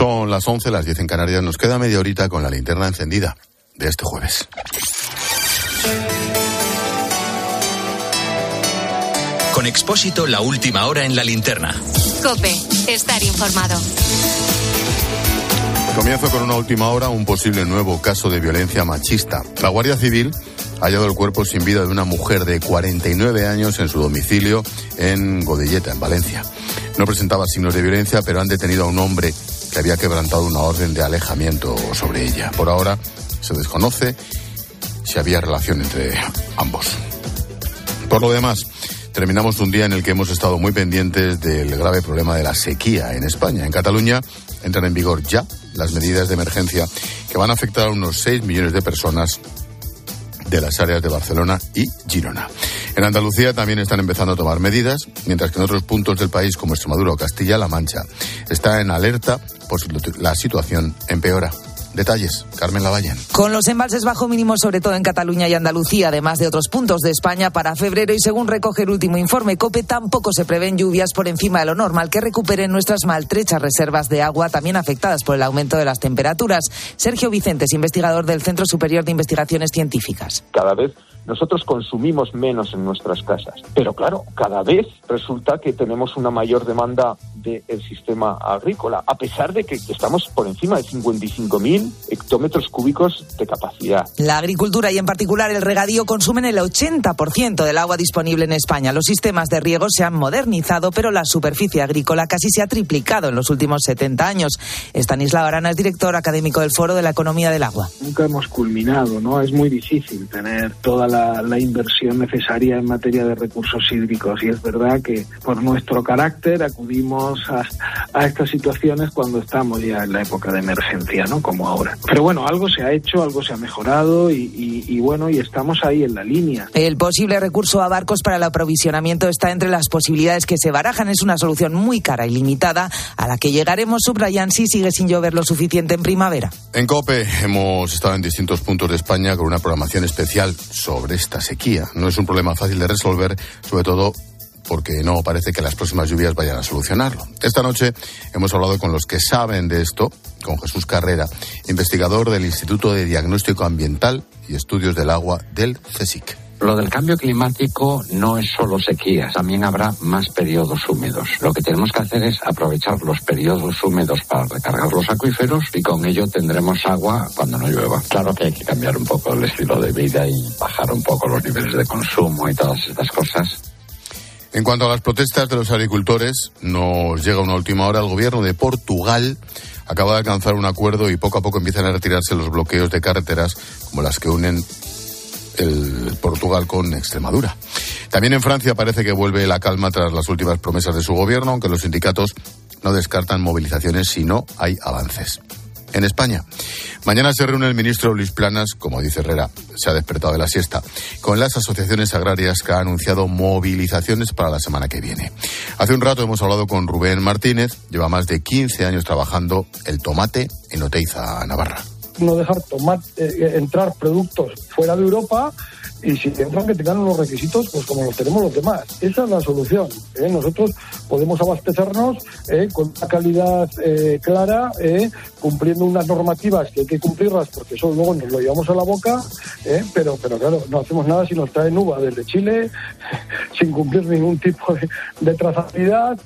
Son las 11, las 10 en Canarias. Nos queda media horita con la linterna encendida de este jueves. Con Expósito, la última hora en la linterna. Cope, estar informado. Comienzo con una última hora, un posible nuevo caso de violencia machista. La Guardia Civil ha hallado el cuerpo sin vida de una mujer de 49 años en su domicilio en Godelleta, en Valencia. No presentaba signos de violencia, pero han detenido a un hombre que había quebrantado una orden de alejamiento sobre ella. Por ahora se desconoce si había relación entre ambos. Por lo demás, terminamos un día en el que hemos estado muy pendientes del grave problema de la sequía en España. En Cataluña entran en vigor ya las medidas de emergencia que van a afectar a unos 6 millones de personas de las áreas de Barcelona y Girona. En Andalucía también están empezando a tomar medidas, mientras que en otros puntos del país como Extremadura o Castilla-La Mancha está en alerta por si la situación empeora. Detalles, Carmen Lavallén. Con los embalses bajo mínimo, sobre todo en Cataluña y Andalucía, además de otros puntos de España, para febrero y según recoge el último informe COPE, tampoco se prevén lluvias por encima de lo normal que recuperen nuestras maltrechas reservas de agua, también afectadas por el aumento de las temperaturas. Sergio Vicentes, investigador del Centro Superior de Investigaciones Científicas. Cada vez nosotros consumimos menos en nuestras casas. Pero claro, cada vez resulta que tenemos una mayor demanda del sistema agrícola, a pesar de que estamos por encima de 55.000 hectómetros cúbicos de capacidad. La agricultura y en particular el regadío consumen el 80% del agua disponible en España. Los sistemas de riego se han modernizado, pero la superficie agrícola casi se ha triplicado en los últimos 70 años. Estanislao Arana es director académico del Foro de la Economía del Agua. Nunca hemos culminado, ¿no? Es muy difícil tener toda la la, inversión necesaria en materia de recursos hídricos. Y es verdad que por nuestro carácter acudimos a, a estas situaciones cuando estamos ya en la época de emergencia, ¿no? Como ahora. Pero bueno, algo se ha hecho, algo se ha mejorado y, y bueno, y estamos ahí en la línea. El posible recurso a barcos para el aprovisionamiento está entre las posibilidades que se barajan. Es una solución muy cara y limitada a la que llegaremos, subrayan, si sigue sin llover lo suficiente en primavera. En COPE hemos estado en distintos puntos de España con una programación especial sobre esta sequía. No es un problema fácil de resolver, sobre todo porque no parece que las próximas lluvias vayan a solucionarlo. Esta noche hemos hablado con los que saben de esto, con Jesús Carrera, investigador del Instituto de Diagnóstico Ambiental y Estudios del Agua del CSIC. Lo del cambio climático no es solo sequías, también habrá más periodos húmedos. Lo que tenemos que hacer es aprovechar los periodos húmedos para recargar los acuíferos y con ello tendremos agua cuando no llueva. Claro que hay que cambiar un poco el estilo de vida y bajar un poco los niveles de consumo y todas estas cosas. En cuanto a las protestas de los agricultores, nos llega una última hora. El gobierno de Portugal acaba de alcanzar un acuerdo y poco a poco empiezan a retirarse los bloqueos de carreteras como las que unen el Portugal con Extremadura. También en Francia parece que vuelve la calma tras las últimas promesas de su gobierno, aunque los sindicatos no descartan movilizaciones si no hay avances. En España, mañana se reúne el ministro Luis Planas, como dice Herrera, se ha despertado de la siesta, con las asociaciones agrarias que han anunciado movilizaciones para la semana que viene. Hace un rato hemos hablado con Rubén Martínez, lleva más de 15 años trabajando el tomate en Oteiza, Navarra no dejar tomar, eh, eh, entrar productos fuera de Europa y si entran que tengan los requisitos pues como los tenemos los demás. Esa es la solución. ¿eh? Nosotros podemos abastecernos con una calidad clara, cumpliendo unas normativas que hay que cumplirlas porque eso luego nos lo llevamos a la boca, pero, pero claro, no hacemos nada si nos traen uva desde Chile sin cumplir ningún tipo de trazabilidad.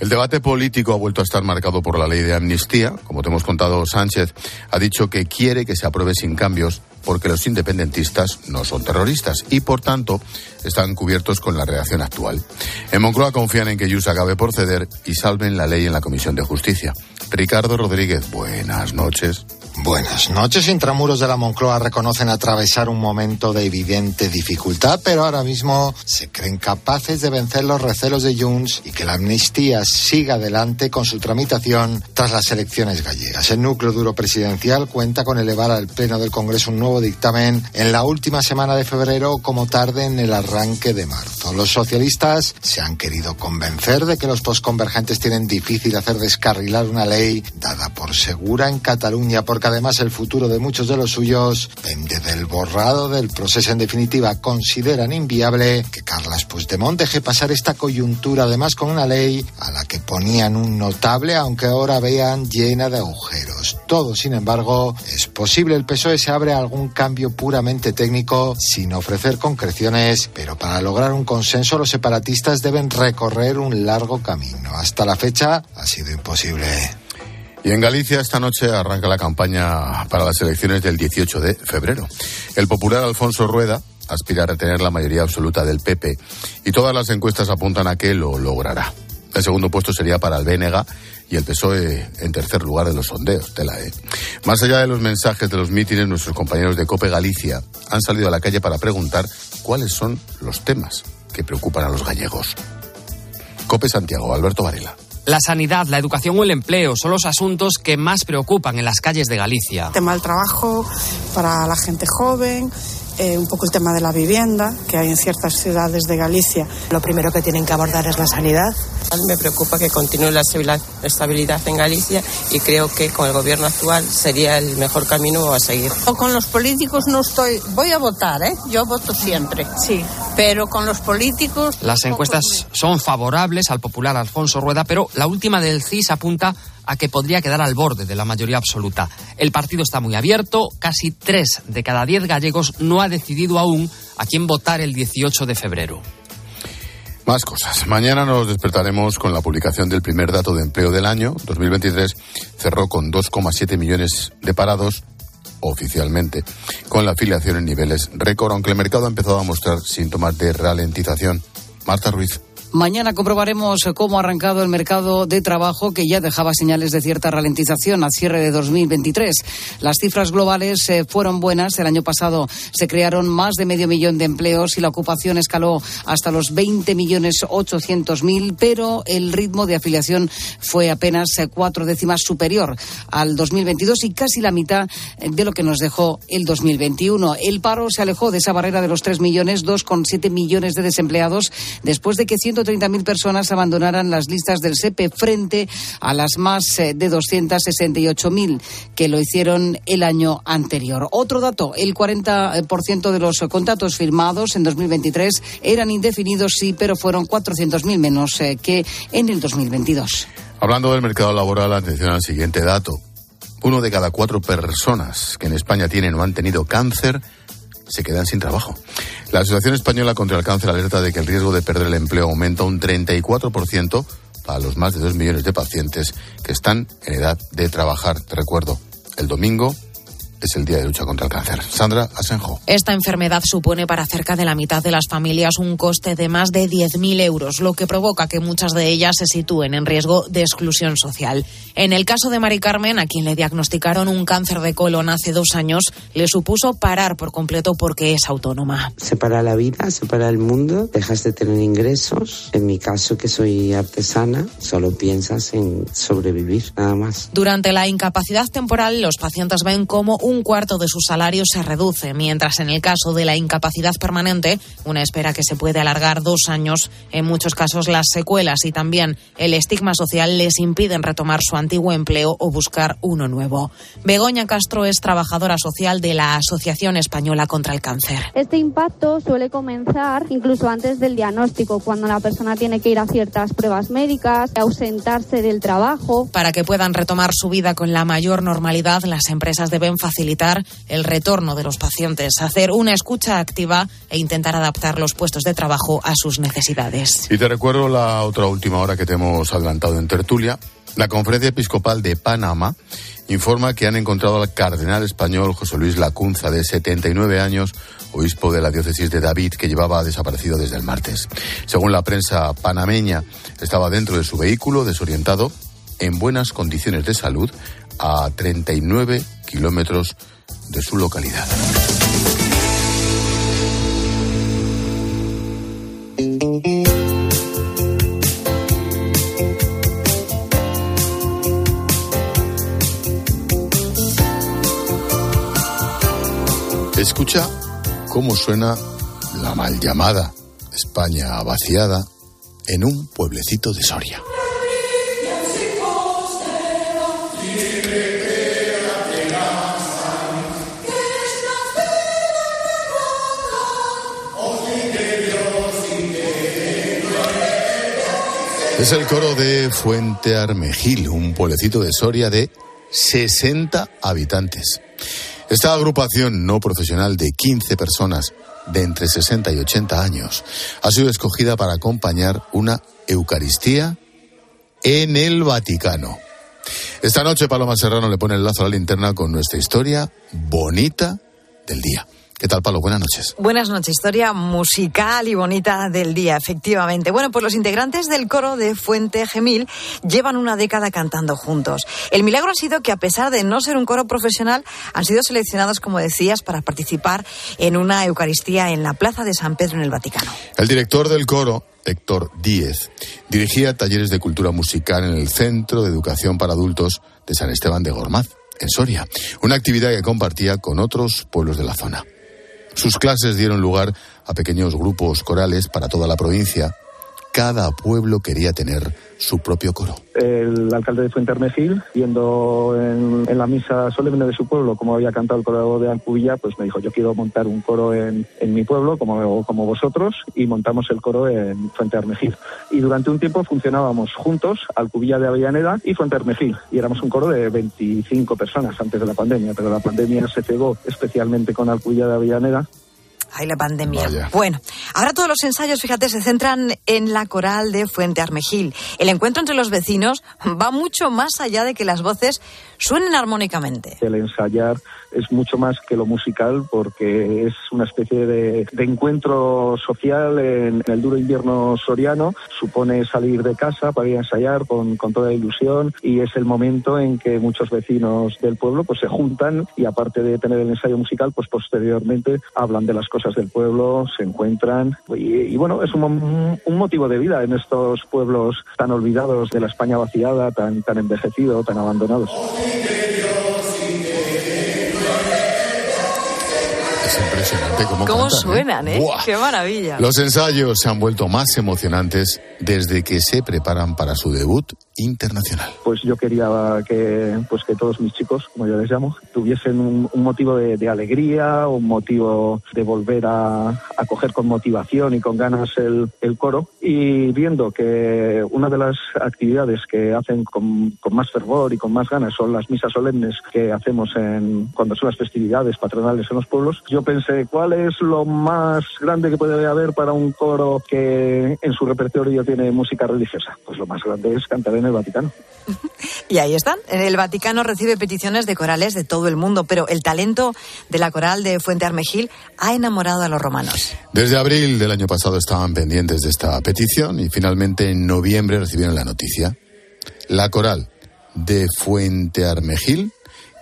El debate político ha vuelto a estar marcado por la ley de amnistía. Como te hemos contado, Sánchez ha dicho que quiere que se apruebe sin cambios porque los independentistas no son terroristas y, por tanto, están cubiertos con la reacción actual. En Moncloa confían en que Yus acabe por ceder y salven la ley en la Comisión de Justicia. Ricardo Rodríguez, buenas noches. Buenas noches. Intramuros de la Moncloa reconocen atravesar un momento de evidente dificultad, pero ahora mismo se creen capaces de vencer los recelos de Junts y que la amnistía siga adelante con su tramitación tras las elecciones gallegas. El núcleo duro presidencial cuenta con elevar al Pleno del Congreso un nuevo dictamen en la última semana de febrero como tarde en el arranque de marzo. Los socialistas se han querido convencer de que los posconvergentes tienen difícil hacer descarrilar una ley dada por por segura en Cataluña, porque además el futuro de muchos de los suyos depende del borrado del proceso. En definitiva, consideran inviable que Carlas Puigdemont deje pasar esta coyuntura, además con una ley a la que ponían un notable, aunque ahora vean llena de agujeros. Todo, sin embargo, es posible. El PSOE se abre a algún cambio puramente técnico sin ofrecer concreciones, pero para lograr un consenso los separatistas deben recorrer un largo camino. Hasta la fecha ha sido imposible. Y en Galicia esta noche arranca la campaña para las elecciones del 18 de febrero. El popular Alfonso Rueda aspira a retener la mayoría absoluta del PP y todas las encuestas apuntan a que lo logrará. El segundo puesto sería para el Bénega y el PSOE en tercer lugar de los sondeos de la E. Más allá de los mensajes de los mítines, nuestros compañeros de COPE Galicia han salido a la calle para preguntar cuáles son los temas que preocupan a los gallegos. COPE Santiago, Alberto Varela. La sanidad, la educación o el empleo son los asuntos que más preocupan en las calles de Galicia. Tema del trabajo para la gente joven, eh, un poco el tema de la vivienda que hay en ciertas ciudades de Galicia. Lo primero que tienen que abordar es la sanidad. Me preocupa que continúe la estabilidad en Galicia y creo que con el gobierno actual sería el mejor camino a seguir. Con los políticos no estoy, voy a votar, ¿eh? Yo voto siempre. Sí. Pero con los políticos. Las encuestas son favorables al popular Alfonso Rueda, pero la última del CIS apunta a que podría quedar al borde de la mayoría absoluta. El partido está muy abierto, casi tres de cada diez gallegos no ha decidido aún a quién votar el 18 de febrero. Más cosas. Mañana nos despertaremos con la publicación del primer dato de empleo del año. 2023 cerró con 2,7 millones de parados oficialmente, con la afiliación en niveles récord, aunque el mercado ha empezado a mostrar síntomas de ralentización. Marta Ruiz. Mañana comprobaremos cómo ha arrancado el mercado de trabajo que ya dejaba señales de cierta ralentización al cierre de 2023. Las cifras globales eh, fueron buenas. El año pasado se crearon más de medio millón de empleos y la ocupación escaló hasta los 20 millones 800 mil, pero el ritmo de afiliación fue apenas eh, cuatro décimas superior al 2022 y casi la mitad eh, de lo que nos dejó el 2021. El paro se alejó de esa barrera de los 3 millones, 2,7 millones de desempleados después de que 130.000 personas abandonaran las listas del SEPE frente a las más eh, de 268.000 que lo hicieron el año anterior. Otro dato, el 40% de los contratos firmados en 2023 eran indefinidos, sí, pero fueron 400.000 menos eh, que en el 2022. Hablando del mercado laboral, atención al siguiente dato. Uno de cada cuatro personas que en España tienen o han tenido cáncer se quedan sin trabajo. La Asociación Española contra el Cáncer alerta de que el riesgo de perder el empleo aumenta un 34% para los más de 2 millones de pacientes que están en edad de trabajar. Te recuerdo, el domingo es el Día de Lucha contra el Cáncer. Sandra Asenjo. Esta enfermedad supone para cerca de la mitad de las familias un coste de más de 10.000 euros, lo que provoca que muchas de ellas se sitúen en riesgo de exclusión social. En el caso de Mari Carmen, a quien le diagnosticaron un cáncer de colon hace dos años, le supuso parar por completo porque es autónoma. Se para la vida, se para el mundo, dejas de tener ingresos. En mi caso, que soy artesana, solo piensas en sobrevivir, nada más. Durante la incapacidad temporal, los pacientes ven cómo un un cuarto de su salario se reduce, mientras en el caso de la incapacidad permanente, una espera que se puede alargar dos años, en muchos casos las secuelas y también el estigma social les impiden retomar su antiguo empleo o buscar uno nuevo. Begoña Castro es trabajadora social de la Asociación Española contra el Cáncer. Este impacto suele comenzar incluso antes del diagnóstico, cuando la persona tiene que ir a ciertas pruebas médicas, ausentarse del trabajo. Para que puedan retomar su vida con la mayor normalidad, las empresas deben facilitar facilitar el retorno de los pacientes, hacer una escucha activa e intentar adaptar los puestos de trabajo a sus necesidades. Y te recuerdo la otra última hora que te hemos adelantado en tertulia. La Conferencia Episcopal de Panamá informa que han encontrado al cardenal español José Luis Lacunza, de 79 años, obispo de la diócesis de David, que llevaba desaparecido desde el martes. Según la prensa panameña, estaba dentro de su vehículo, desorientado, en buenas condiciones de salud, a 39 kilómetros de su localidad. Escucha cómo suena la mal llamada España vaciada en un pueblecito de Soria. Es el coro de Fuente Armejil, un pueblecito de Soria de 60 habitantes. Esta agrupación no profesional de 15 personas de entre 60 y 80 años ha sido escogida para acompañar una Eucaristía en el Vaticano. Esta noche Paloma Serrano le pone el lazo a la linterna con nuestra historia bonita del día. ¿Qué tal, Palo? Buenas noches. Buenas noches. Historia musical y bonita del día, efectivamente. Bueno, pues los integrantes del coro de Fuente Gemil llevan una década cantando juntos. El milagro ha sido que, a pesar de no ser un coro profesional, han sido seleccionados, como decías, para participar en una Eucaristía en la Plaza de San Pedro en el Vaticano. El director del coro, Héctor Díez, dirigía talleres de cultura musical en el Centro de Educación para Adultos de San Esteban de Gormaz, en Soria, una actividad que compartía con otros pueblos de la zona. Sus clases dieron lugar a pequeños grupos corales para toda la provincia. Cada pueblo quería tener su propio coro. El alcalde de Fuente Armejil, viendo en, en, la misa solemne de su pueblo cómo había cantado el coro de Alcubilla, pues me dijo, yo quiero montar un coro en, en mi pueblo, como, como vosotros, y montamos el coro en Fuente Armejil. Y durante un tiempo funcionábamos juntos, Alcubilla de Avellaneda y Fuente Armejil, y éramos un coro de 25 personas antes de la pandemia, pero la pandemia se pegó especialmente con Alcubilla de Avellaneda Ay, la pandemia. Vaya. Bueno, ahora todos los ensayos, fíjate, se centran en la coral de Fuente Armejil. El encuentro entre los vecinos va mucho más allá de que las voces suenen armónicamente. El ensayar es mucho más que lo musical porque es una especie de, de encuentro social en, el duro invierno soriano. Supone salir de casa para ir a ensayar con, con toda ilusión y es el momento en que muchos vecinos del pueblo pues se juntan y aparte de tener el ensayo musical, pues posteriormente hablan de las cosas del pueblo, se encuentran y, y bueno, es un, un, motivo de vida en estos pueblos tan olvidados de la España vaciada, tan, tan envejecido, tan abandonados. Es impresionante cómo, ¿Cómo cantan, suenan, ¿eh? Buah. ¡Qué maravilla! Los ensayos se han vuelto más emocionantes desde que se preparan para su debut internacional. Pues yo quería que, pues que todos mis chicos, como yo les llamo, tuviesen un, un motivo de, de, alegría, un motivo de volver a, a, coger con motivación y con ganas el, el, coro. Y viendo que una de las actividades que hacen con, con, más fervor y con más ganas son las misas solemnes que hacemos en, cuando son las festividades patronales en los pueblos, yo pensé, ¿cuál es lo más grande que puede haber para un coro que en su repertorio tiene música religiosa? Pues lo más grande es cantar en el Vaticano. Y ahí están. El Vaticano recibe peticiones de corales de todo el mundo, pero el talento de la coral de Fuente Armejil ha enamorado a los romanos. Desde abril del año pasado estaban pendientes de esta petición y finalmente en noviembre recibieron la noticia. La coral de Fuente Armejil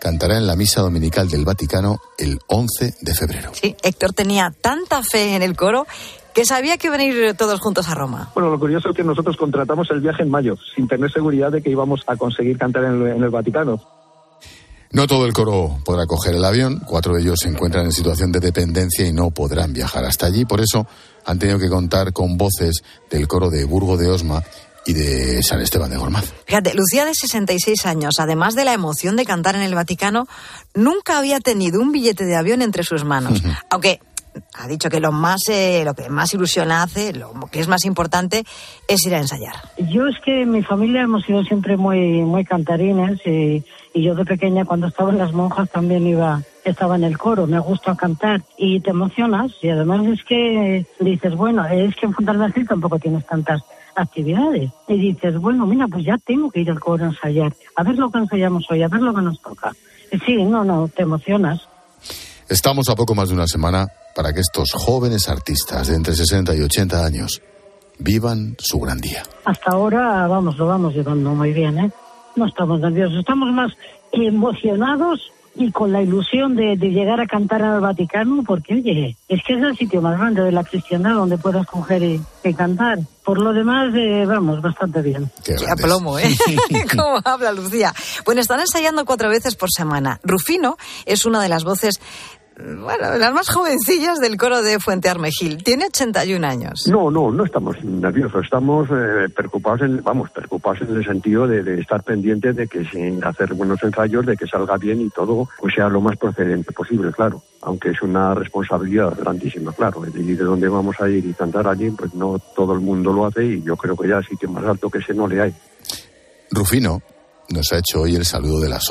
cantará en la misa dominical del Vaticano el 11 de febrero. Sí, Héctor tenía tanta fe en el coro que sabía que iban a ir todos juntos a Roma. Bueno, lo curioso es que nosotros contratamos el viaje en mayo, sin tener seguridad de que íbamos a conseguir cantar en el, en el Vaticano. No todo el coro podrá coger el avión, cuatro de ellos se encuentran en situación de dependencia y no podrán viajar hasta allí, por eso han tenido que contar con voces del coro de Burgo de Osma y de San Esteban de Gormaz. Fíjate, Lucía de 66 años, además de la emoción de cantar en el Vaticano, nunca había tenido un billete de avión entre sus manos, aunque ha dicho que lo más eh, lo que más ilusión hace, lo que es más importante es ir a ensayar. Yo es que mi familia hemos sido siempre muy muy cantarines y, y yo de pequeña cuando estaba en las monjas también iba estaba en el coro, me gusta cantar y te emocionas y además es que dices, bueno, es que en Fontalbacil tampoco tienes tantas actividades y dices, bueno, mira, pues ya tengo que ir al coro a ensayar, a ver lo que ensayamos hoy, a ver lo que nos toca. Y sí, no, no, te emocionas. Estamos a poco más de una semana para que estos jóvenes artistas de entre 60 y 80 años vivan su gran día. Hasta ahora, vamos, lo vamos llevando muy bien, ¿eh? No estamos nerviosos, estamos más emocionados y con la ilusión de, de, llegar a cantar al Vaticano, porque oye, es que es el sitio más grande de la cristiandad donde puedas coger y, y cantar. Por lo demás, eh, vamos, bastante bien. Qué, Qué plomo, ¿eh? ¿Cómo habla Lucía? Bueno, están ensayando cuatro veces por semana. Rufino es una de las voces bueno, las más jovencillas del coro de Fuente Armejil. Tiene 81 años. No, no, no estamos nerviosos, estamos eh, preocupados, en, vamos, preocupados en el sentido de, estar pendientes de que sin hacer buenos ensayos, de que salga bien y todo pues sea lo más procedente posible, claro. Aunque es una responsabilidad grandísima, claro. Y de dónde vamos a ir y cantar allí, pues no todo el mundo lo hace y yo creo que ya que más alto que ese no le hay. Rufino nos ha hecho hoy el saludo de las ocho.